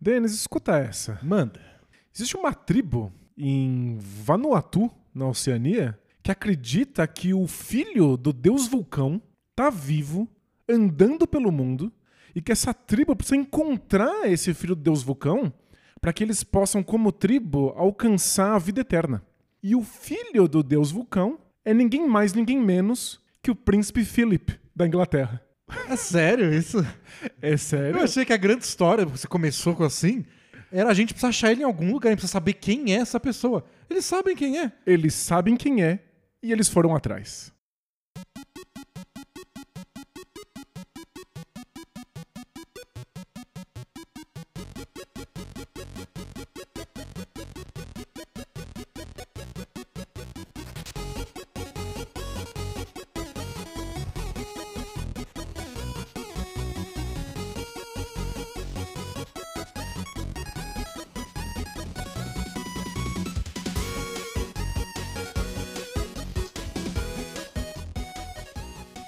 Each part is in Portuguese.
Denis, escuta essa. Manda. Existe uma tribo em Vanuatu, na Oceania, que acredita que o filho do deus vulcão tá vivo, andando pelo mundo, e que essa tribo precisa encontrar esse filho do deus vulcão para que eles possam, como tribo, alcançar a vida eterna. E o filho do deus vulcão é ninguém mais, ninguém menos que o príncipe Philip da Inglaterra. É sério isso? É sério? Eu achei que a grande história, você começou com assim, era a gente precisar achar ele em algum lugar, a gente precisa saber quem é essa pessoa. Eles sabem quem é. Eles sabem quem é e eles foram atrás.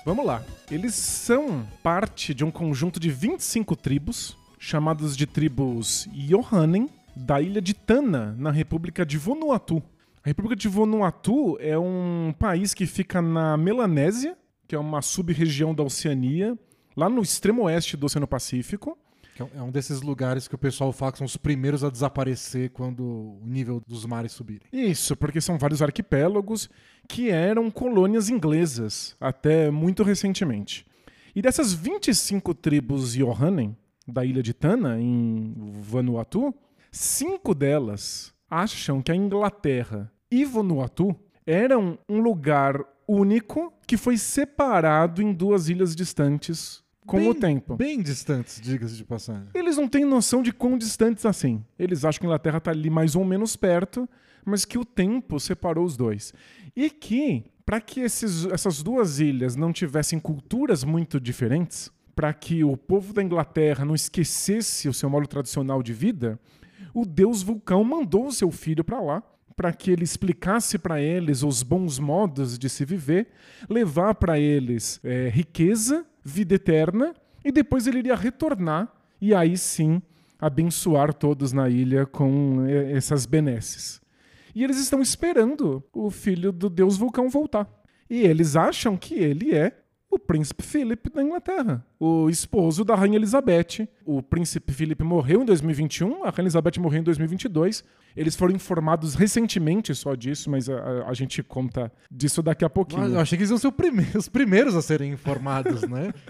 Vamos lá. Eles são parte de um conjunto de 25 tribos, chamadas de tribos Yohanen, da ilha de Tana, na República de Vanuatu. A República de Vanuatu é um país que fica na Melanésia, que é uma sub-região da Oceania, lá no extremo oeste do Oceano Pacífico. É um desses lugares que o pessoal fala que são os primeiros a desaparecer quando o nível dos mares subirem. Isso, porque são vários arquipélagos que eram colônias inglesas até muito recentemente. E dessas 25 tribos Yohanen, da ilha de Tana, em Vanuatu, cinco delas acham que a Inglaterra e Vanuatu eram um lugar único que foi separado em duas ilhas distantes com bem, o tempo. Bem distantes, diga-se de passagem. Eles não têm noção de quão distantes assim. Eles acham que a Inglaterra está ali mais ou menos perto, mas que o tempo separou os dois. E que, para que esses, essas duas ilhas não tivessem culturas muito diferentes, para que o povo da Inglaterra não esquecesse o seu modo tradicional de vida, o deus vulcão mandou o seu filho para lá para que ele explicasse para eles os bons modos de se viver, levar para eles é, riqueza, vida eterna, e depois ele iria retornar e aí sim abençoar todos na ilha com é, essas benesses. E eles estão esperando o filho do deus vulcão voltar. E eles acham que ele é o príncipe Philip da Inglaterra, o esposo da rainha Elizabeth. O príncipe Philip morreu em 2021, a rainha Elizabeth morreu em 2022. Eles foram informados recentemente só disso, mas a, a, a gente conta disso daqui a pouquinho. eu achei que eles iam ser os primeiros a serem informados, né?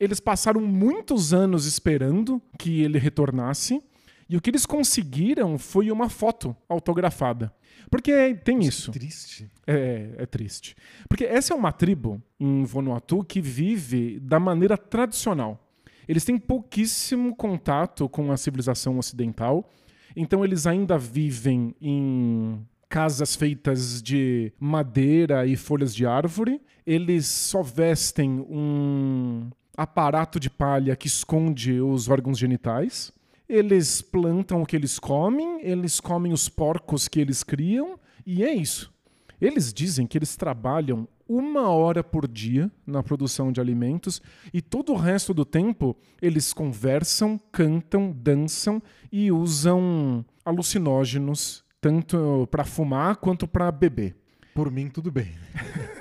Eles passaram muitos anos esperando que ele retornasse. E o que eles conseguiram foi uma foto autografada. Porque tem Nossa, isso. Que triste. É, é triste. Porque essa é uma tribo em Vanuatu que vive da maneira tradicional. Eles têm pouquíssimo contato com a civilização ocidental, então eles ainda vivem em casas feitas de madeira e folhas de árvore. Eles só vestem um aparato de palha que esconde os órgãos genitais. Eles plantam o que eles comem, eles comem os porcos que eles criam, e é isso. Eles dizem que eles trabalham uma hora por dia na produção de alimentos e todo o resto do tempo eles conversam, cantam, dançam e usam alucinógenos, tanto para fumar quanto para beber. Por mim, tudo bem.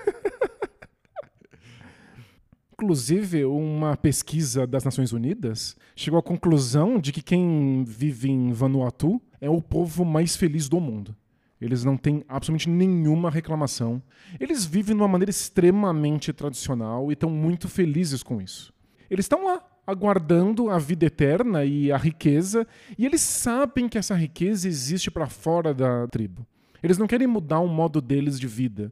Inclusive, uma pesquisa das Nações Unidas chegou à conclusão de que quem vive em Vanuatu é o povo mais feliz do mundo. Eles não têm absolutamente nenhuma reclamação. Eles vivem de uma maneira extremamente tradicional e estão muito felizes com isso. Eles estão lá, aguardando a vida eterna e a riqueza, e eles sabem que essa riqueza existe para fora da tribo. Eles não querem mudar o modo deles de vida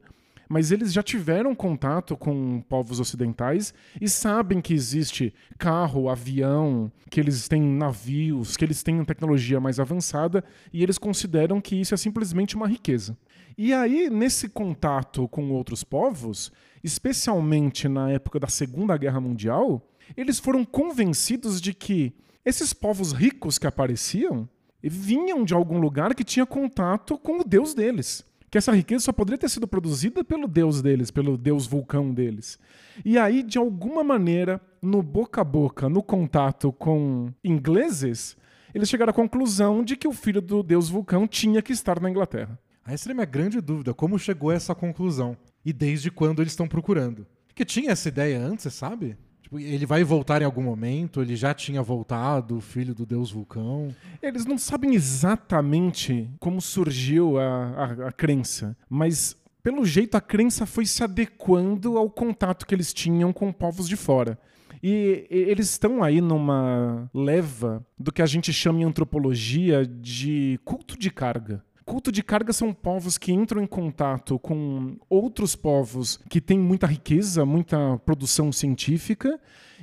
mas eles já tiveram contato com povos ocidentais e sabem que existe carro, avião, que eles têm navios, que eles têm tecnologia mais avançada e eles consideram que isso é simplesmente uma riqueza. E aí, nesse contato com outros povos, especialmente na época da Segunda Guerra Mundial, eles foram convencidos de que esses povos ricos que apareciam vinham de algum lugar que tinha contato com o deus deles que essa riqueza só poderia ter sido produzida pelo deus deles, pelo deus vulcão deles. E aí, de alguma maneira, no boca a boca, no contato com ingleses, eles chegaram à conclusão de que o filho do deus vulcão tinha que estar na Inglaterra. Essa é a minha grande dúvida, como chegou a essa conclusão? E desde quando eles estão procurando? Porque tinha essa ideia antes, você sabe? Tipo, ele vai voltar em algum momento? Ele já tinha voltado, filho do deus vulcão? Eles não sabem exatamente como surgiu a, a, a crença, mas pelo jeito a crença foi se adequando ao contato que eles tinham com povos de fora. E eles estão aí numa leva do que a gente chama em antropologia de culto de carga. Culto de carga são povos que entram em contato com outros povos que têm muita riqueza, muita produção científica,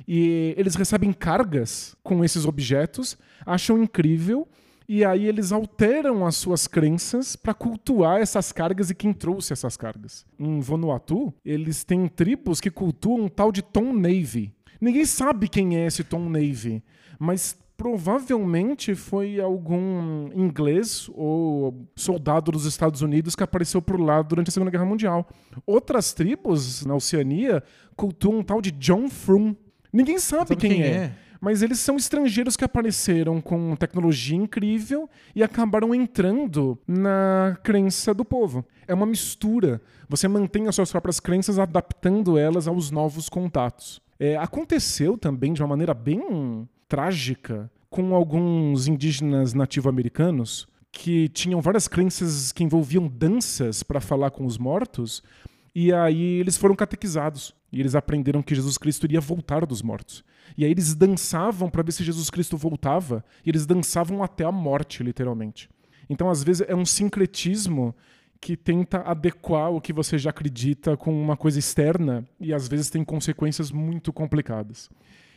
e eles recebem cargas com esses objetos, acham incrível, e aí eles alteram as suas crenças para cultuar essas cargas e quem trouxe essas cargas. Em Vanuatu, eles têm tribos que cultuam um tal de Tom Navy. Ninguém sabe quem é esse Tom Navy, mas provavelmente foi algum inglês ou soldado dos Estados Unidos que apareceu por lá durante a Segunda Guerra Mundial. Outras tribos na Oceania cultuam um tal de John Frum. Ninguém sabe, sabe quem, quem é. é. Mas eles são estrangeiros que apareceram com tecnologia incrível e acabaram entrando na crença do povo. É uma mistura. Você mantém as suas próprias crenças adaptando elas aos novos contatos. É, aconteceu também de uma maneira bem trágica com alguns indígenas nativo-americanos que tinham várias crenças que envolviam danças para falar com os mortos, e aí eles foram catequizados. E eles aprenderam que Jesus Cristo iria voltar dos mortos. E aí eles dançavam para ver se Jesus Cristo voltava, e eles dançavam até a morte, literalmente. Então, às vezes, é um sincretismo que tenta adequar o que você já acredita com uma coisa externa, e às vezes tem consequências muito complicadas.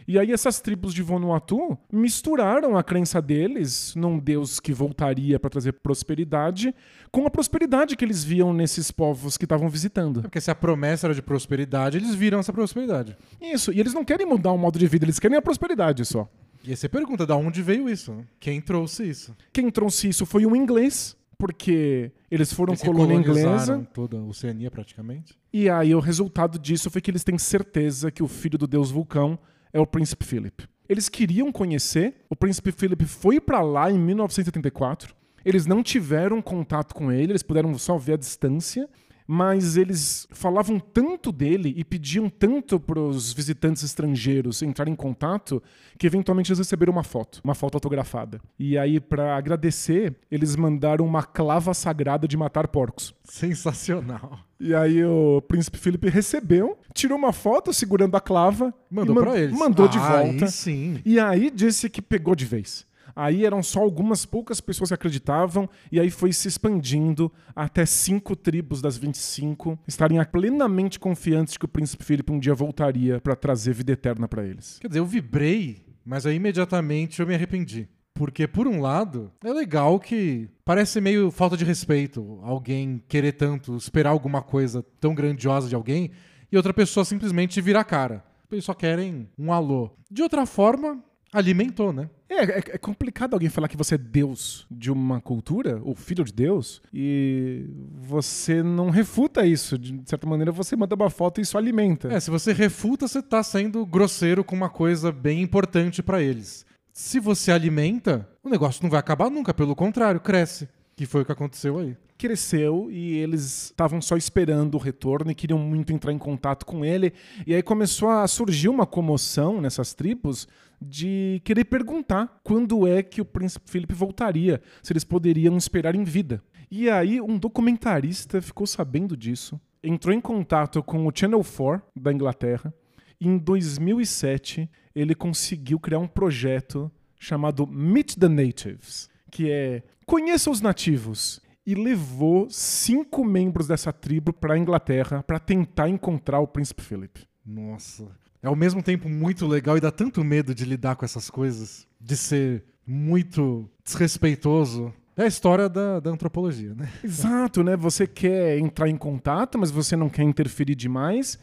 E aí essas tribos de Vanuatu misturaram a crença deles num deus que voltaria para trazer prosperidade com a prosperidade que eles viam nesses povos que estavam visitando. Porque se a promessa era de prosperidade, eles viram essa prosperidade. Isso, e eles não querem mudar o modo de vida, eles querem a prosperidade só. E aí você pergunta, de onde veio isso? Quem trouxe isso? Quem trouxe isso foi um inglês, porque eles foram eles colônia inglesa. toda a Oceania praticamente. E aí o resultado disso foi que eles têm certeza que o filho do deus vulcão é o Príncipe Philip. Eles queriam conhecer, o Príncipe Philip foi para lá em 1974. Eles não tiveram contato com ele, eles puderam só ver a distância mas eles falavam tanto dele e pediam tanto para os visitantes estrangeiros entrarem em contato que eventualmente eles receberam uma foto, uma foto autografada. E aí, para agradecer, eles mandaram uma clava sagrada de matar porcos. Sensacional. E aí o príncipe Felipe recebeu, tirou uma foto segurando a clava, mandou para eles. Mandou ah, de volta. Aí sim. E aí disse que pegou de vez. Aí eram só algumas poucas pessoas que acreditavam, e aí foi se expandindo até cinco tribos das 25 estarem plenamente confiantes de que o príncipe Filipe um dia voltaria para trazer vida eterna para eles. Quer dizer, eu vibrei, mas aí imediatamente eu me arrependi. Porque, por um lado, é legal que parece meio falta de respeito alguém querer tanto esperar alguma coisa tão grandiosa de alguém e outra pessoa simplesmente virar a cara. Eles só querem um alô. De outra forma, alimentou, né? É, é, é, complicado alguém falar que você é Deus de uma cultura, ou filho de Deus, e você não refuta isso. De certa maneira, você manda uma foto e isso alimenta. É, se você refuta, você está sendo grosseiro com uma coisa bem importante para eles. Se você alimenta, o negócio não vai acabar nunca, pelo contrário, cresce. Que foi o que aconteceu aí cresceu e eles estavam só esperando o retorno e queriam muito entrar em contato com ele. E aí começou a surgir uma comoção nessas tribos de querer perguntar quando é que o príncipe Felipe voltaria, se eles poderiam esperar em vida. E aí um documentarista ficou sabendo disso, entrou em contato com o Channel 4 da Inglaterra. E em 2007 ele conseguiu criar um projeto chamado Meet the Natives, que é conheça os nativos e levou cinco membros dessa tribo para a Inglaterra para tentar encontrar o príncipe Philip. Nossa. É ao mesmo tempo muito legal e dá tanto medo de lidar com essas coisas, de ser muito desrespeitoso. É a história da, da antropologia, né? Exato, né? Você quer entrar em contato, mas você não quer interferir demais.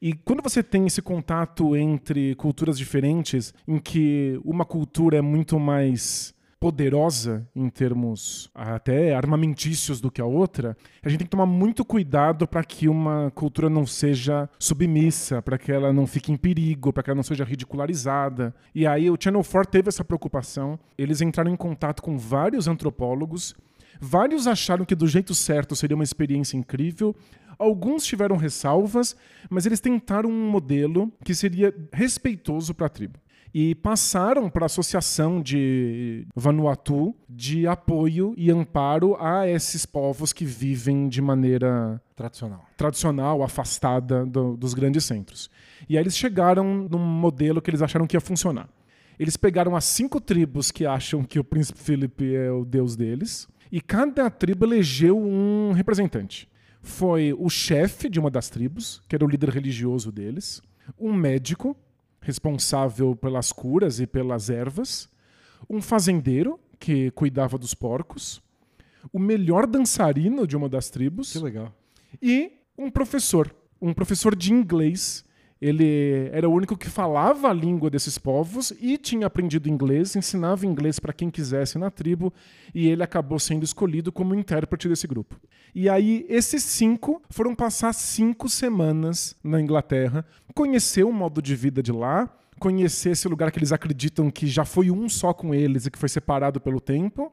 E quando você tem esse contato entre culturas diferentes, em que uma cultura é muito mais poderosa em termos até armamentícios do que a outra, a gente tem que tomar muito cuidado para que uma cultura não seja submissa, para que ela não fique em perigo, para que ela não seja ridicularizada. E aí o Channel 4 teve essa preocupação. Eles entraram em contato com vários antropólogos. Vários acharam que do jeito certo seria uma experiência incrível. Alguns tiveram ressalvas, mas eles tentaram um modelo que seria respeitoso para a tribo e passaram para a Associação de Vanuatu de apoio e amparo a esses povos que vivem de maneira Tradicional. tradicional, afastada do- dos grandes centros. E aí eles chegaram num modelo que eles acharam que ia funcionar. Eles pegaram as cinco tribos que acham que o príncipe Felipe é o deus deles, e cada tribo elegeu um representante. Foi o chefe de uma das tribos, que era o líder religioso deles, um médico, responsável pelas curas e pelas ervas, um fazendeiro, que cuidava dos porcos, o melhor dançarino de uma das tribos Que legal. e um professor, um professor de inglês. Ele era o único que falava a língua desses povos e tinha aprendido inglês, ensinava inglês para quem quisesse na tribo, e ele acabou sendo escolhido como intérprete desse grupo. E aí, esses cinco foram passar cinco semanas na Inglaterra, conhecer o modo de vida de lá, conhecer esse lugar que eles acreditam que já foi um só com eles e que foi separado pelo tempo,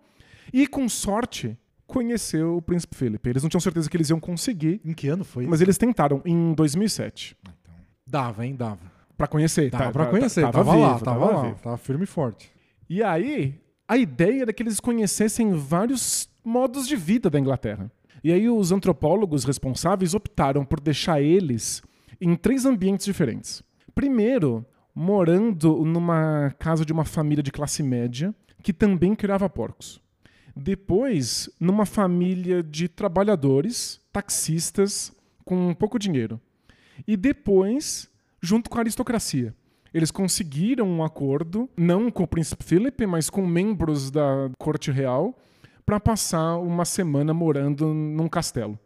e com sorte, conhecer o Príncipe Felipe. Eles não tinham certeza que eles iam conseguir, Em que ano foi? mas eles tentaram em 2007 Dava, hein? Dava. Pra conhecer. Dava Tá- pra tá- conhecer. tava Tava, vivo, lá, tava, lá. vivo. Tava firme e forte. E aí, a ideia era que eles conhecessem vários modos de vida da Inglaterra. E aí os antropólogos responsáveis optaram por deixar eles em três ambientes diferentes. Primeiro, morando numa casa de uma família de classe média que também criava porcos. Depois, numa família de trabalhadores, taxistas, com pouco dinheiro. E depois, junto com a aristocracia. Eles conseguiram um acordo, não com o príncipe Philip, mas com membros da corte real, para passar uma semana morando num castelo.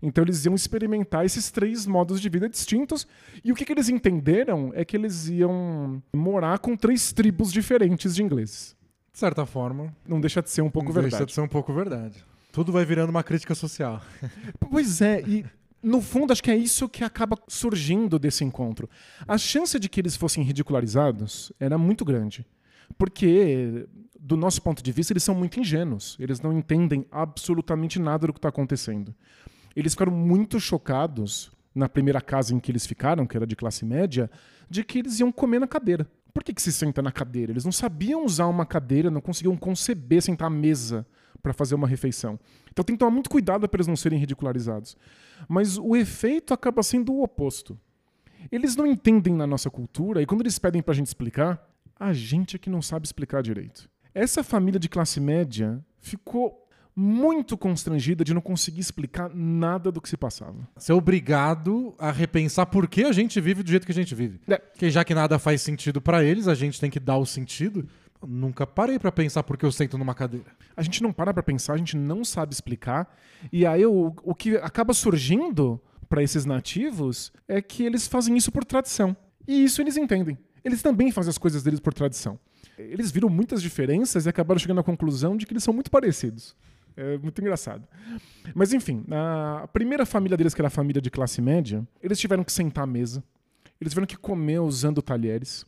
Então eles iam experimentar esses três modos de vida distintos. E o que, que eles entenderam é que eles iam morar com três tribos diferentes de ingleses. De certa forma, Não deixa de ser um pouco não deixa verdade. de ser um pouco verdade. Tudo vai virando uma crítica social. Pois é, e no fundo acho que é isso que acaba surgindo desse encontro. A chance de que eles fossem ridicularizados era muito grande. Porque, do nosso ponto de vista, eles são muito ingênuos. Eles não entendem absolutamente nada do que está acontecendo. Eles ficaram muito chocados na primeira casa em que eles ficaram, que era de classe média, de que eles iam comer na cadeira. Por que, que se senta na cadeira? Eles não sabiam usar uma cadeira, não conseguiam conceber sentar à mesa para fazer uma refeição. Então tem que tomar muito cuidado para eles não serem ridicularizados. Mas o efeito acaba sendo o oposto. Eles não entendem na nossa cultura e quando eles pedem para a gente explicar, a gente é que não sabe explicar direito. Essa família de classe média ficou muito constrangida de não conseguir explicar nada do que se passava. Ser obrigado a repensar por que a gente vive do jeito que a gente vive. É. Porque já que nada faz sentido pra eles, a gente tem que dar o sentido. Nunca parei pra pensar por que eu sento numa cadeira. A gente não para pra pensar, a gente não sabe explicar. E aí o, o que acaba surgindo para esses nativos é que eles fazem isso por tradição. E isso eles entendem. Eles também fazem as coisas deles por tradição. Eles viram muitas diferenças e acabaram chegando à conclusão de que eles são muito parecidos. É muito engraçado. Mas enfim, a primeira família deles, que era a família de classe média, eles tiveram que sentar à mesa. Eles tiveram que comer usando talheres.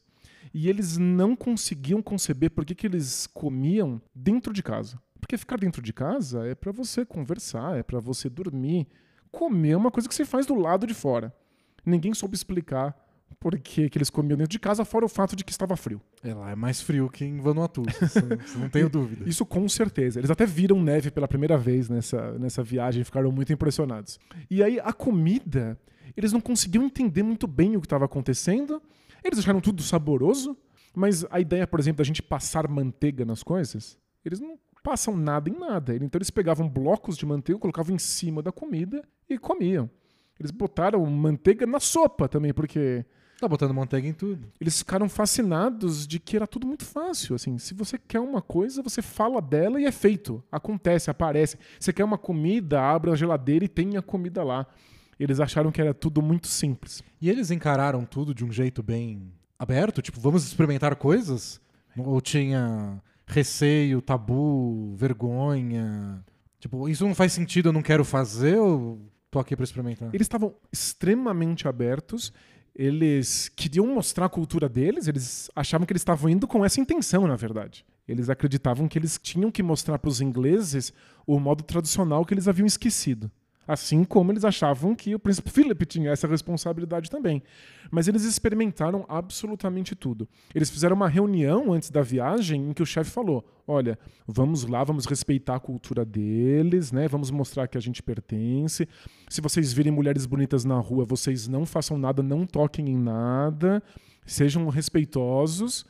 E eles não conseguiam conceber por que, que eles comiam dentro de casa. Porque ficar dentro de casa é para você conversar, é para você dormir. Comer é uma coisa que você faz do lado de fora. Ninguém soube explicar por que, que eles comiam dentro de casa, fora o fato de que estava frio. É lá, é mais frio que em Vanuatu. Isso, não tenho dúvida. Isso com certeza. Eles até viram neve pela primeira vez nessa, nessa viagem e ficaram muito impressionados. E aí a comida, eles não conseguiam entender muito bem o que estava acontecendo. Eles acharam tudo saboroso, mas a ideia, por exemplo, da gente passar manteiga nas coisas, eles não passam nada em nada. Então eles pegavam blocos de manteiga, colocavam em cima da comida e comiam. Eles botaram manteiga na sopa também, porque Tá botando manteiga em tudo. eles ficaram fascinados de que era tudo muito fácil. Assim, se você quer uma coisa, você fala dela e é feito. Acontece, aparece. Você quer uma comida, abre a geladeira e tem a comida lá. Eles acharam que era tudo muito simples. E eles encararam tudo de um jeito bem aberto? Tipo, vamos experimentar coisas? Ou tinha receio, tabu, vergonha? Tipo, isso não faz sentido, eu não quero fazer ou tô aqui pra experimentar? Eles estavam extremamente abertos. Eles queriam mostrar a cultura deles, eles achavam que eles estavam indo com essa intenção, na verdade. Eles acreditavam que eles tinham que mostrar para os ingleses o modo tradicional que eles haviam esquecido. Assim como eles achavam que o príncipe Philip tinha essa responsabilidade também. Mas eles experimentaram absolutamente tudo. Eles fizeram uma reunião antes da viagem em que o chefe falou: Olha, vamos lá, vamos respeitar a cultura deles, né? Vamos mostrar que a gente pertence. Se vocês virem mulheres bonitas na rua, vocês não façam nada, não toquem em nada, sejam respeitosos.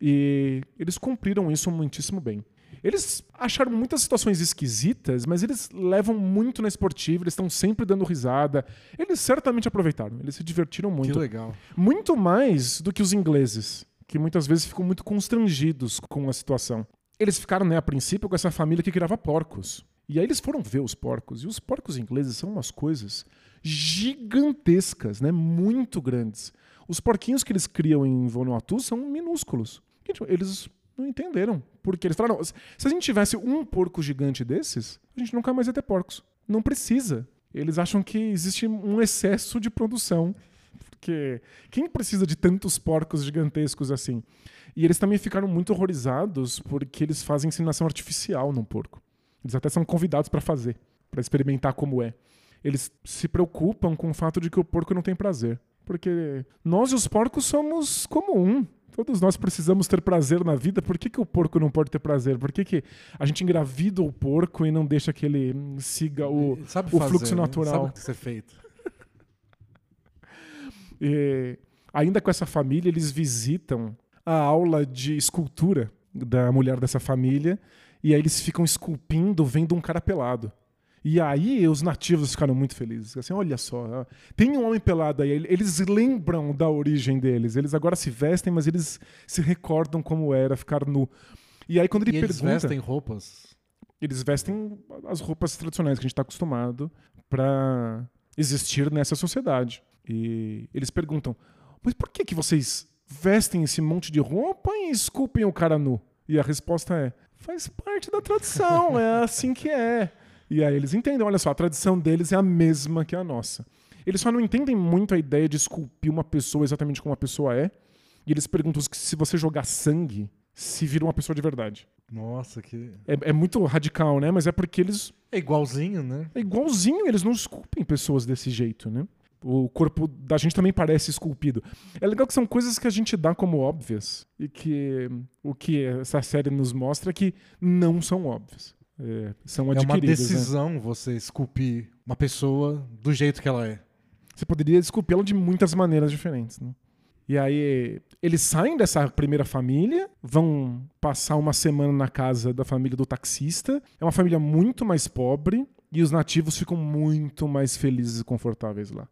E eles cumpriram isso muitíssimo bem. Eles acharam muitas situações esquisitas, mas eles levam muito na esportiva, eles estão sempre dando risada. Eles certamente aproveitaram, eles se divertiram muito. Que legal. Muito mais do que os ingleses, que muitas vezes ficam muito constrangidos com a situação. Eles ficaram, né, a princípio, com essa família que criava porcos. E aí eles foram ver os porcos. E os porcos ingleses são umas coisas gigantescas, né? Muito grandes. Os porquinhos que eles criam em Vanuatu são minúsculos. Eles não entenderam. Porque eles falaram, se a gente tivesse um porco gigante desses, a gente nunca mais ia ter porcos. Não precisa. Eles acham que existe um excesso de produção. Porque quem precisa de tantos porcos gigantescos assim? E eles também ficaram muito horrorizados porque eles fazem inseminação artificial no porco. Eles até são convidados para fazer, para experimentar como é. Eles se preocupam com o fato de que o porco não tem prazer. Porque nós e os porcos somos como um. Todos nós precisamos ter prazer na vida. Por que, que o porco não pode ter prazer? Por que, que a gente engravida o porco e não deixa que ele siga o, o fazer, fluxo né? natural? Sabe o que ser feito. E, ainda com essa família, eles visitam a aula de escultura da mulher dessa família. E aí eles ficam esculpindo vendo um cara pelado. E aí os nativos ficaram muito felizes. Assim, olha só, tem um homem pelado aí. Eles lembram da origem deles. Eles agora se vestem, mas eles se recordam como era ficar nu. E aí quando ele e pergunta, eles vestem roupas. Eles vestem as roupas tradicionais que a gente está acostumado para existir nessa sociedade. E eles perguntam, mas por que que vocês vestem esse monte de roupa e esculpem o cara nu? E a resposta é, faz parte da tradição, é assim que é. E aí eles entendem, olha só, a tradição deles é a mesma que a nossa. Eles só não entendem muito a ideia de esculpir uma pessoa exatamente como a pessoa é. E eles perguntam se você jogar sangue, se vira uma pessoa de verdade. Nossa, que. É, é muito radical, né? Mas é porque eles. É igualzinho, né? É igualzinho, eles não esculpem pessoas desse jeito, né? O corpo da gente também parece esculpido. É legal que são coisas que a gente dá como óbvias e que o que essa série nos mostra é que não são óbvias. É, são É uma adquiridas. né? decisão você esculpir uma pessoa do jeito que ela é. Você poderia esculpê-la de muitas maneiras diferentes. Né? E aí eles saem dessa primeira família, vão passar uma semana na casa da família do taxista. É uma família muito mais pobre e os nativos ficam muito mais felizes e confortáveis lá.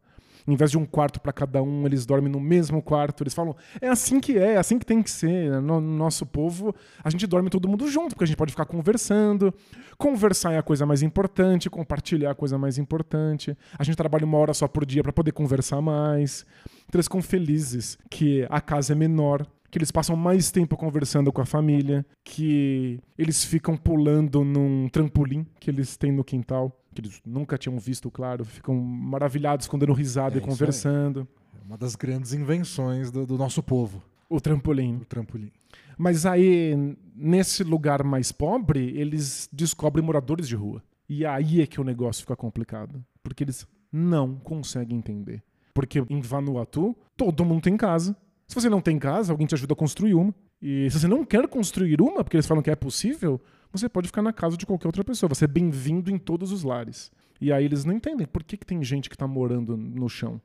Em vez de um quarto para cada um, eles dormem no mesmo quarto. Eles falam, é assim que é, é assim que tem que ser. No nosso povo, a gente dorme todo mundo junto, porque a gente pode ficar conversando. Conversar é a coisa mais importante, compartilhar é a coisa mais importante. A gente trabalha uma hora só por dia para poder conversar mais. Então eles ficam felizes que a casa é menor, que eles passam mais tempo conversando com a família, que eles ficam pulando num trampolim que eles têm no quintal, que eles nunca tinham visto, claro, ficam maravilhados quando dando risada É e conversando. É uma das grandes invenções do, do nosso povo, O trampolim. o trampolim. Mas aí, nesse lugar mais pobre, eles descobrem moradores de rua. E aí é que o negócio fica complicado. Porque eles não conseguem entender. Porque em Vanuatu, todo mundo tem casa. Se você não tem casa, alguém te ajuda a construir uma. E se você não quer construir uma, porque eles falam que é possível, você pode ficar na casa de qualquer outra pessoa. Você é bem-vindo em todos os lares. E aí eles não entendem por que, que tem gente que está morando no chão.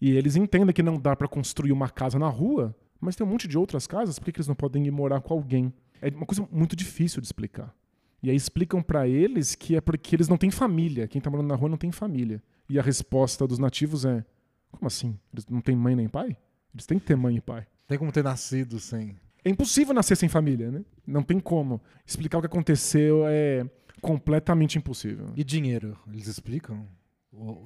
E eles entendem que não dá para construir uma casa na rua, mas tem um monte de outras casas, por que, que eles não podem ir morar com alguém? É uma coisa muito difícil de explicar. E aí explicam para eles que é porque eles não têm família. Quem tá morando na rua não tem família. E a resposta dos nativos é: como assim? Eles não têm mãe nem pai? Eles têm que ter mãe e pai. Tem como ter nascido sem. É impossível nascer sem família, né? Não tem como. Explicar o que aconteceu é completamente impossível. E dinheiro? Eles explicam?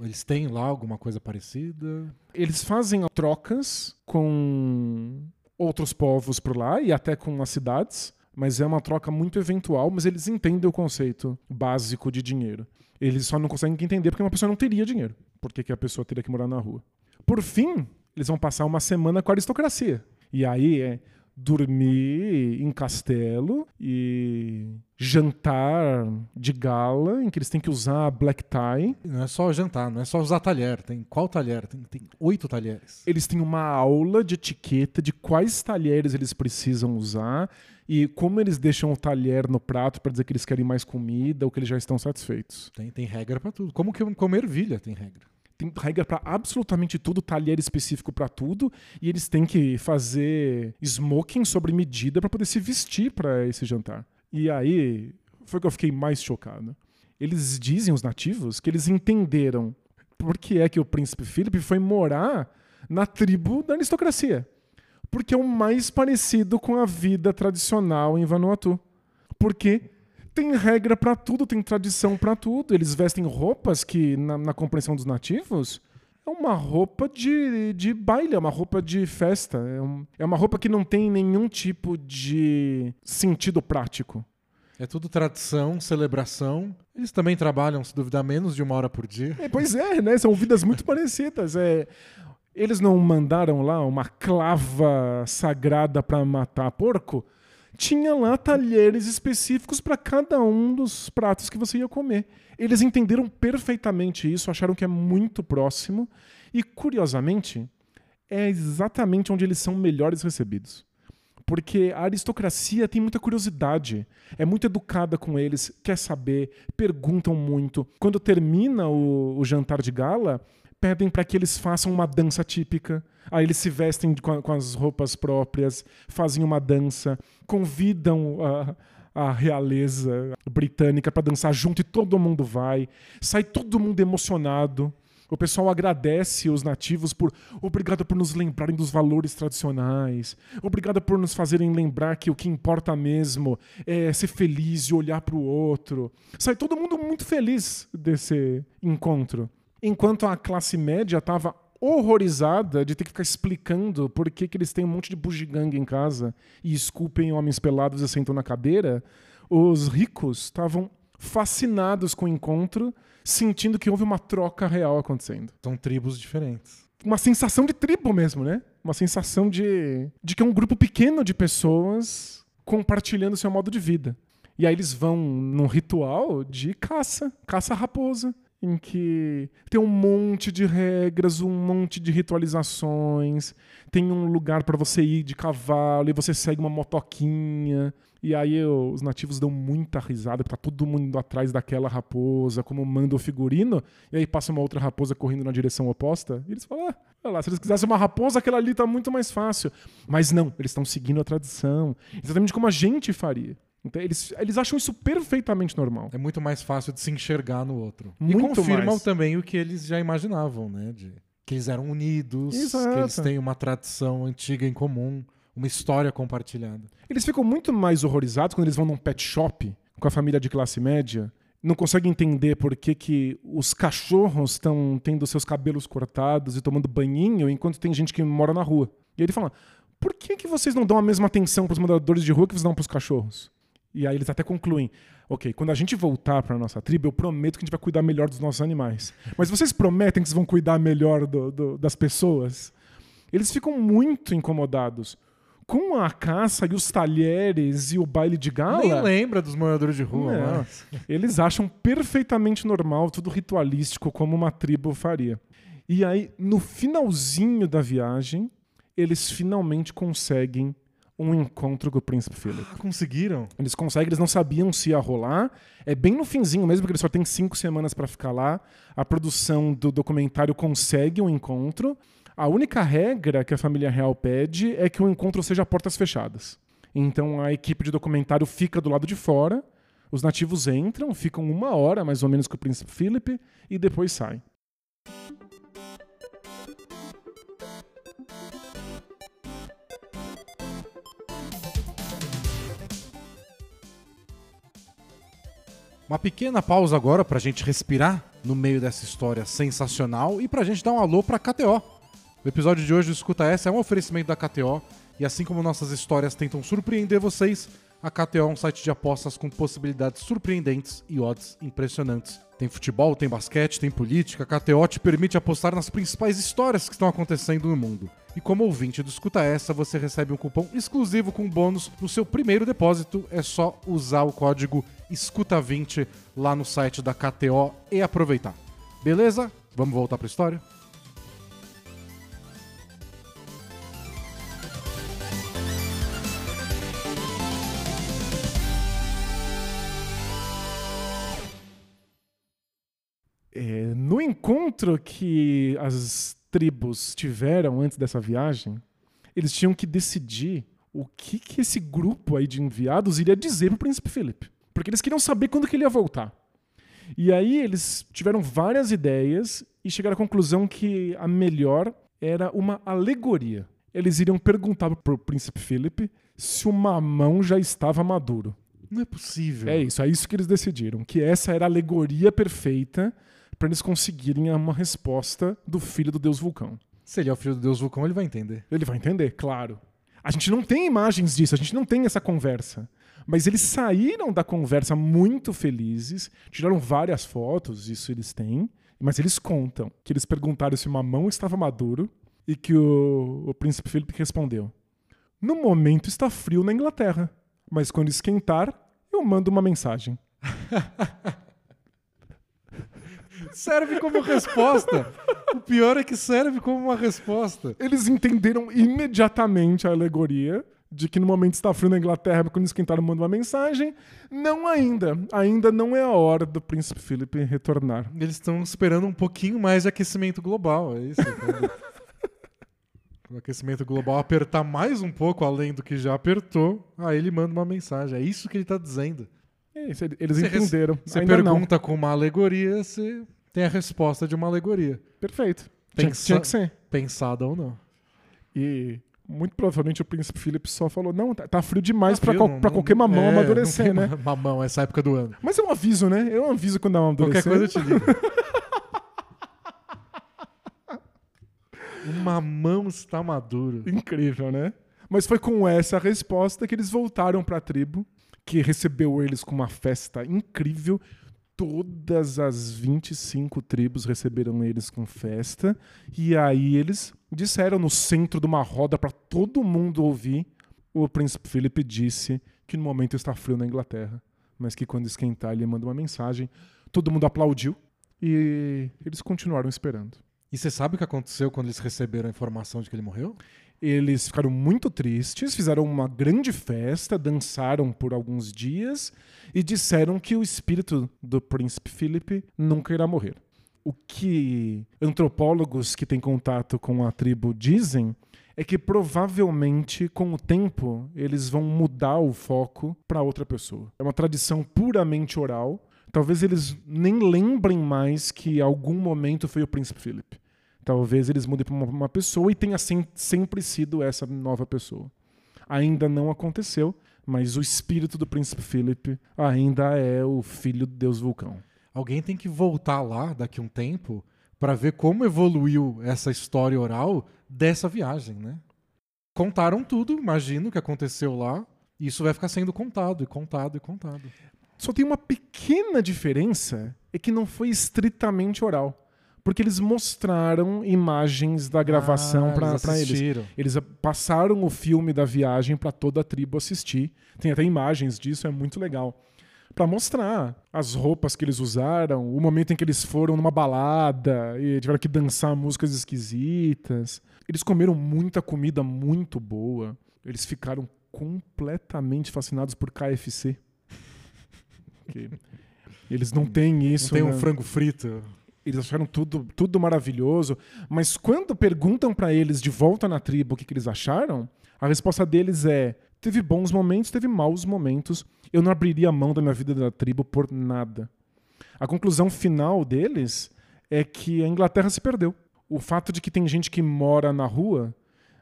Eles têm lá alguma coisa parecida? Eles fazem trocas com outros povos por lá e até com as cidades, Mas é uma troca muito eventual, mas eles entendem o conceito básico de dinheiro. Eles só não conseguem entender porque uma pessoa não teria dinheiro. Por que, que a pessoa teria que morar na rua? Por fim, eles vão passar uma semana com a aristocracia. E aí é dormir em castelo e jantar de gala, em que eles têm que usar black tie. Não é só jantar, não é só usar talher. Tem qual talher? Tem, tem oito talheres. Eles têm uma aula de etiqueta de quais talheres eles precisam usar e como eles deixam o talher no prato para dizer que eles querem mais comida ou que eles já estão satisfeitos. Tem, tem regra para tudo. Como que comer ervilha tem regra tem regra para absolutamente tudo, talher específico para tudo, e eles têm que fazer smoking sobre medida para poder se vestir para esse jantar. E aí foi que eu fiquei mais chocado. Eles dizem, os nativos, que eles entenderam por que é que o príncipe Philip foi morar na tribo da aristocracia. Porque é o mais parecido com a vida tradicional em Vanuatu. Porque tem regra para tudo, tem tradição para tudo. Eles vestem roupas que, na, na, compreensão dos nativos, é uma roupa de, de baile, é uma roupa de festa. É, um, é uma roupa que não tem nenhum tipo de sentido prático. É tudo tradição, celebração. Eles também trabalham, se duvidar, menos de uma hora por dia. É, pois é, né? São vidas muito parecidas. É, eles não mandaram lá uma clava sagrada para matar porco? Tinha lá talheres específicos para cada um dos pratos que você ia comer. Eles entenderam perfeitamente isso, acharam que é muito próximo e, curiosamente, é exatamente onde eles são melhores recebidos. Porque a aristocracia tem muita curiosidade, é muito educada com eles, quer saber, perguntam muito. Quando termina o, o jantar de gala, pedem para que eles façam uma dança típica. Aí eles se vestem com, com as roupas próprias, fazem uma dança, convidam a, a realeza britânica para dançar junto e todo mundo vai. Sai todo mundo emocionado. O pessoal agradece os nativos por obrigado por nos lembrarem dos valores tradicionais, obrigado por nos fazerem lembrar que o que importa mesmo é ser feliz e olhar para o outro. Sai todo mundo muito feliz desse encontro enquanto a classe média estava horrorizada de ter que ficar explicando por que, que eles têm um monte de bugiganga em casa e esculpem homens pelados e sentam na cadeira, os ricos estavam fascinados com o encontro, sentindo que houve uma troca real acontecendo. São tribos diferentes. Uma sensação de tribo mesmo, né? Uma sensação de, de que é um grupo pequeno de pessoas compartilhando seu modo de vida. E aí eles vão num ritual de caça, caça raposa em que tem um monte de regras, um monte de ritualizações, tem um lugar para você ir de cavalo e você segue uma motoquinha. E aí os nativos dão muita risada, porque tá todo mundo atrás daquela raposa, como manda o figurino, e aí passa uma outra raposa correndo na direção oposta, e eles falam: ah, olha lá, se eles quisessem uma raposa, aquela ali tá muito mais fácil. Mas não, eles estão seguindo a tradição, exatamente como a gente faria. Então, eles, eles acham isso perfeitamente normal. É muito mais fácil de se enxergar no outro. Muito e confirmam mais. também o que eles já imaginavam, né? De, que eles eram unidos, Exato. que eles têm uma tradição antiga em comum, uma história compartilhada. Eles ficam muito mais horrorizados quando eles vão num pet shop com a família de classe média. Não conseguem entender por que, que os cachorros estão tendo seus cabelos cortados e tomando banhinho enquanto tem gente que mora na rua. E aí ele fala: por que, que vocês não dão a mesma atenção para os moradores de rua que vocês dão para os cachorros? E aí eles até concluem: ok, quando a gente voltar para nossa tribo, eu prometo que a gente vai cuidar melhor dos nossos animais. Mas vocês prometem que vocês vão cuidar melhor do, do, das pessoas? Eles ficam muito incomodados com a caça e os talheres e o baile de gala. Nem lembra dos moradores de rua. É. Eles acham perfeitamente normal, tudo ritualístico, como uma tribo faria. E aí, no finalzinho da viagem, eles finalmente conseguem um encontro com o príncipe Philip. Ah, conseguiram? Eles conseguem, eles não sabiam se ia rolar. É bem no finzinho mesmo, porque eles só têm cinco semanas para ficar lá. A produção do documentário consegue um encontro. A única regra que a família real pede é que o encontro seja a portas fechadas. Então a equipe de documentário fica do lado de fora, os nativos entram, ficam uma hora mais ou menos com o príncipe Philip e depois saem. Uma pequena pausa agora para a gente respirar no meio dessa história sensacional e para a gente dar um alô para a KTO. O episódio de hoje do Escuta Essa é um oferecimento da KTO e assim como nossas histórias tentam surpreender vocês, A KTO é um site de apostas com possibilidades surpreendentes e odds impressionantes. Tem futebol, tem basquete, tem política. A KTO te permite apostar nas principais histórias que estão acontecendo no mundo. E como ouvinte do Escuta Essa, você recebe um cupom exclusivo com bônus no seu primeiro depósito. É só usar o código ESCUTA20 lá no site da KTO e aproveitar. Beleza? Vamos voltar para a história? É, no encontro que as tribos tiveram antes dessa viagem, eles tinham que decidir o que, que esse grupo aí de enviados iria dizer pro príncipe Felipe. Porque eles queriam saber quando que ele ia voltar. E aí eles tiveram várias ideias e chegaram à conclusão que a melhor era uma alegoria. Eles iriam perguntar pro príncipe Felipe se o mamão já estava maduro. Não é possível. É isso, é isso que eles decidiram. Que essa era a alegoria perfeita para eles conseguirem uma resposta do filho do deus vulcão. Se ele é o filho do deus vulcão, ele vai entender. Ele vai entender, claro. A gente não tem imagens disso, a gente não tem essa conversa. Mas eles saíram da conversa muito felizes, tiraram várias fotos, isso eles têm, mas eles contam que eles perguntaram se o mamão estava maduro e que o, o príncipe Felipe respondeu: No momento está frio na Inglaterra, mas quando esquentar, eu mando uma mensagem. serve como resposta. O pior é que serve como uma resposta. Eles entenderam imediatamente a alegoria de que no momento está frio na Inglaterra, quando esquentaram, manda uma mensagem. Não ainda. Ainda não é a hora do príncipe Felipe retornar. Eles estão esperando um pouquinho mais de aquecimento global, é isso? Quando o aquecimento global apertar mais um pouco além do que já apertou, aí ele manda uma mensagem. É isso que ele está dizendo. É isso, eles você entenderam. Você pergunta não. com uma alegoria, você tem a resposta de uma alegoria. Perfeito. Pensa, tinha que ser. Pensada ou não. E muito provavelmente o príncipe Philip só falou: não, tá, tá frio demais tá frio, pra, qualquer mamão é, amadurecer, né? Mamão, essa época do ano. Mas é um aviso, né? É um aviso quando amadurecer. Qualquer coisa eu te ligo. o mamão está maduro. Incrível, né? Mas foi com essa resposta que eles voltaram para a tribo que recebeu eles com uma festa incrível. Todas as 25 tribos receberam eles com festa. E aí eles disseram no centro de uma roda para todo mundo ouvir. O príncipe Felipe disse que no momento está frio na Inglaterra, mas que quando esquentar ele manda uma mensagem. Todo mundo aplaudiu e eles continuaram esperando. E você sabe o que aconteceu quando eles receberam a informação de que ele morreu? Eles ficaram muito tristes, fizeram uma grande festa, dançaram por alguns dias e disseram que o espírito do príncipe Felipe nunca irá morrer. O que antropólogos que têm contato com a tribo dizem é que provavelmente com o tempo eles vão mudar o foco para outra pessoa. É uma tradição puramente oral. Talvez eles nem lembrem mais que algum momento foi o príncipe Felipe. Talvez eles mudem para uma, uma, pessoa e tenha sem, sempre sido essa nova pessoa. Ainda não aconteceu, mas o espírito do príncipe Philip ainda é o filho do deus vulcão. Alguém tem que voltar lá daqui a um tempo para ver como evoluiu essa história oral dessa viagem, né? Contaram tudo, imagino que aconteceu lá, e isso vai ficar sendo contado e contado e contado. Só tem uma pequena diferença, é que não foi estritamente oral porque eles mostraram imagens da gravação ah, para eles. Eles passaram o filme da viagem para toda a tribo assistir. Tem até imagens disso, é muito legal. Para mostrar as roupas que eles usaram, o momento em que eles foram numa balada e tiveram que dançar músicas esquisitas. Eles comeram muita comida muito boa. Eles ficaram completamente fascinados por KFC. eles não têm isso. Não tem né? um frango frito eles acharam tudo, tudo maravilhoso, mas quando perguntam para eles de volta na tribo o que, que eles acharam, a resposta deles é: teve bons momentos, teve maus momentos, eu não abriria a mão da minha vida da tribo por nada. A conclusão final deles é que a Inglaterra se perdeu. O fato de que tem gente que mora na rua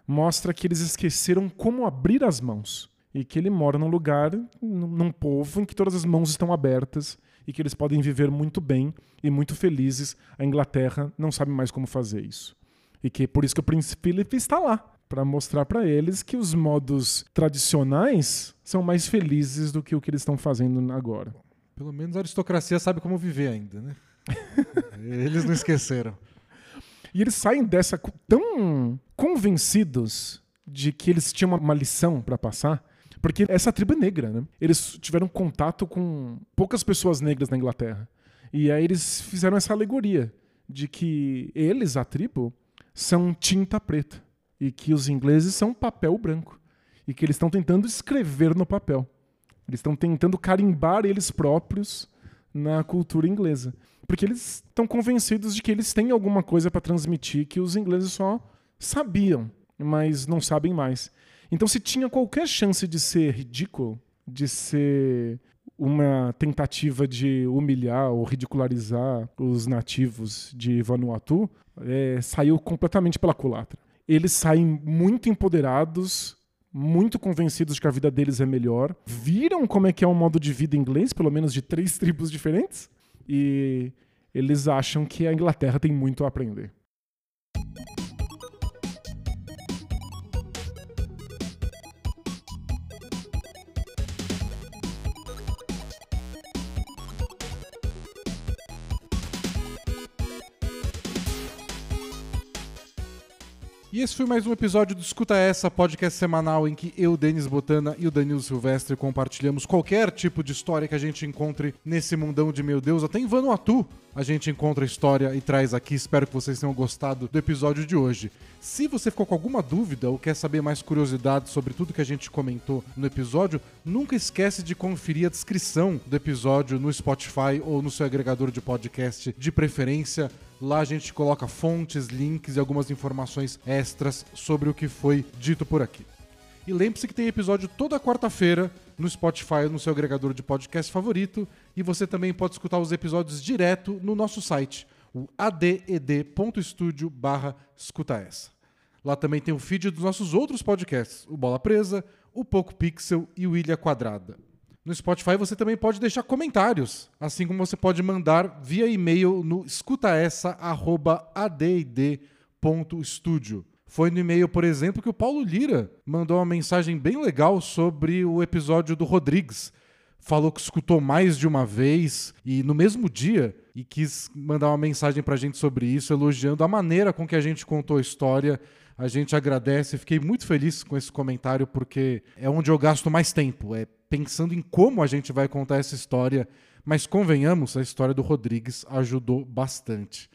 mostra que eles esqueceram como abrir as mãos e que ele mora num lugar, num povo em que todas as mãos estão abertas e que eles podem viver muito bem e muito felizes. A Inglaterra não sabe mais como fazer isso. E que por isso que o príncipe Philip está lá, para mostrar para eles que os modos tradicionais são mais felizes do que o que eles estão fazendo agora. Pelo menos a aristocracia sabe como viver ainda, né? eles não esqueceram. E eles saem dessa tão convencidos de que eles tinham uma lição para passar, porque essa tribo é negra, né? Eles tiveram contato com poucas pessoas negras na Inglaterra. E aí eles fizeram essa alegoria de que eles, a tribo, são tinta preta e que os ingleses são papel branco e que eles estão tentando escrever no papel. Eles estão tentando carimbar eles próprios na cultura inglesa. Porque eles estão convencidos de que eles têm alguma coisa para transmitir que os ingleses só sabiam, mas não sabem mais. Então, se tinha qualquer chance de ser ridículo, de ser uma tentativa de humilhar ou ridicularizar os nativos de Vanuatu, é, saiu completamente pela culatra. Eles saem muito empoderados, muito convencidos de que a vida deles é melhor, viram como é que é o modo de vida inglês, pelo menos de três tribos diferentes, e eles acham que a Inglaterra tem muito a aprender. Esse foi mais um episódio do Escuta Essa, podcast semanal em que eu, Denis Botana e o Danilo Silvestre compartilhamos qualquer tipo de história que a gente encontre nesse mundão de meu Deus, até em Vanuatu a gente encontra a história e traz aqui. Espero que vocês tenham gostado do episódio de hoje. Se você ficou com alguma dúvida ou quer saber mais curiosidades sobre tudo que a gente comentou no episódio, nunca esquece de conferir a descrição do episódio no Spotify ou no seu agregador de podcast de preferência. Lá a gente coloca fontes, links e algumas informações extras sobre o que foi dito por aqui. E lembre-se que tem episódio toda quarta-feira no Spotify, no seu agregador de podcast favorito. E você também pode escutar os episódios direto no nosso site, o aded.studio barra escuta essa. Lá também tem o feed dos nossos outros podcasts, o Bola Presa, o Poco Pixel e o Ilha Quadrada. No Spotify você também pode deixar comentários, assim como você pode mandar via e-mail no escutaessa@add.studio. Foi no e-mail, por exemplo, que o Paulo Lira mandou uma mensagem bem legal sobre o episódio do Rodrigues. Falou que escutou mais de uma vez e no mesmo dia e quis mandar uma mensagem pra gente sobre isso, elogiando a maneira com que a gente contou a história. A gente agradece, fiquei muito feliz com esse comentário porque é onde eu gasto mais tempo, é pensando em como a gente vai contar essa história, mas convenhamos, a história do Rodrigues ajudou bastante.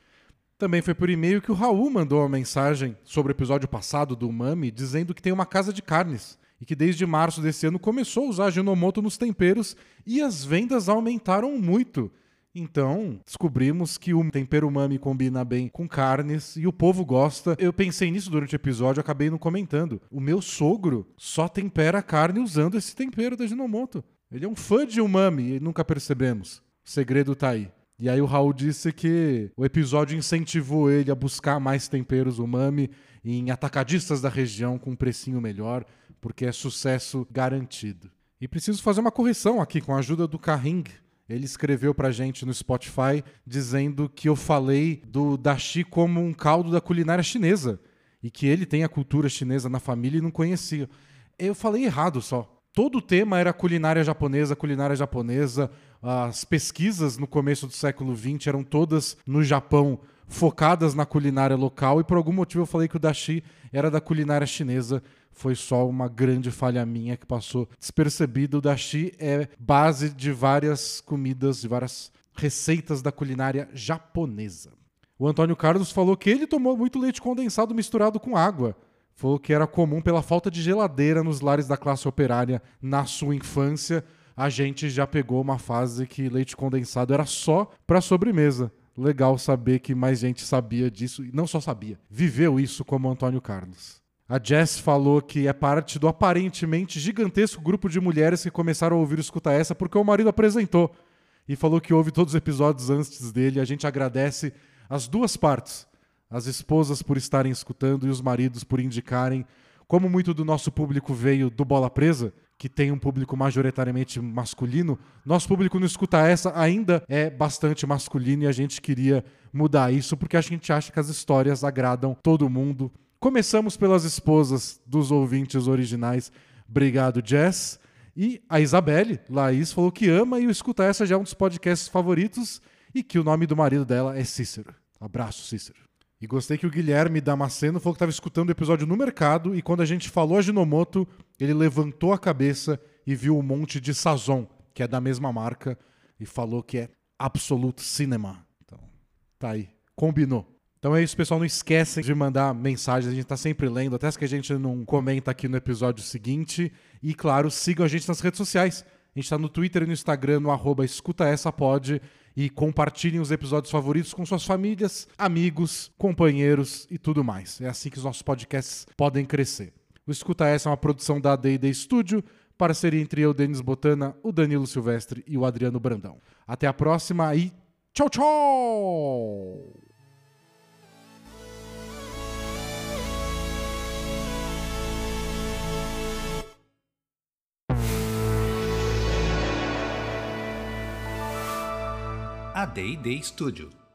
Também foi por e-mail que o Raul mandou uma mensagem sobre o episódio passado do Umami, dizendo que tem uma casa de carnes e que desde março desse ano começou a usar Ginomoto nos temperos e as vendas aumentaram muito. Então, descobrimos que o tempero umami combina bem com carnes e o povo gosta. Eu pensei nisso durante o episódio, acabei não comentando. O meu sogro só tempera carne usando esse tempero da Ginomoto. Ele é um fã de umami e nunca percebemos. O segredo tá aí. E aí o Raul disse que o episódio incentivou ele a buscar mais temperos umami em atacadistas da região com um precinho melhor, porque é sucesso garantido. E preciso fazer uma correção aqui com a ajuda do Carring, ele escreveu pra gente no Spotify dizendo que eu falei do dashi como um caldo da culinária chinesa e que ele tem a cultura chinesa na família e não conhecia. Eu falei errado só. Todo o tema era culinária japonesa, culinária japonesa. As pesquisas no começo do século XX eram todas no Japão, focadas na culinária local, e por algum motivo eu falei que o dashi era da culinária chinesa foi só uma grande falha minha que passou despercebida. O dashi é base de várias comidas, de várias receitas da culinária japonesa. O Antônio Carlos falou que ele tomou muito leite condensado misturado com água. Falou que era comum pela falta de geladeira nos lares da classe operária na sua infância. A gente já pegou uma fase que leite condensado era só para sobremesa. Legal saber que mais gente sabia disso e não só sabia, viveu isso como Antônio Carlos. A Jess falou que é parte do aparentemente gigantesco grupo de mulheres que começaram a ouvir escutar essa porque o marido apresentou. E falou que ouve todos os episódios antes dele. A gente agradece as duas partes. As esposas por estarem escutando e os maridos por indicarem. Como muito do nosso público veio do Bola Presa, que tem um público majoritariamente masculino, nosso público no Escuta Essa ainda é bastante masculino e a gente queria mudar isso porque a gente acha que as histórias agradam todo mundo Começamos pelas esposas dos ouvintes originais. Obrigado, Jess. E a Isabelle, Laís, falou que ama e o Escuta Essa já é um dos podcasts favoritos e que o nome do marido dela é Cícero. Abraço, Cícero. E gostei que o Guilherme Damasceno falou que estava escutando o episódio no mercado e quando a gente falou a Ginomoto, ele levantou a cabeça e viu um monte de Sazon, que é da mesma marca, e falou que é Absolute Cinema. Então, tá aí. Combinou. Então é isso, pessoal. Não esquecem de mandar mensagens. A gente está sempre lendo, até as que a gente não comenta aqui no episódio seguinte. E, claro, sigam a gente nas redes sociais. A gente está no Twitter e no Instagram, no arroba escutaessapod. E compartilhem os episódios favoritos com suas famílias, amigos, companheiros e tudo mais. É assim que os nossos podcasts podem crescer. O Escuta Essa é uma produção da D&D Studio, parceria entre eu, Denis Botana, o Danilo Silvestre e o Adriano Brandão. Até a próxima e tchau, tchau! A D&D Studio.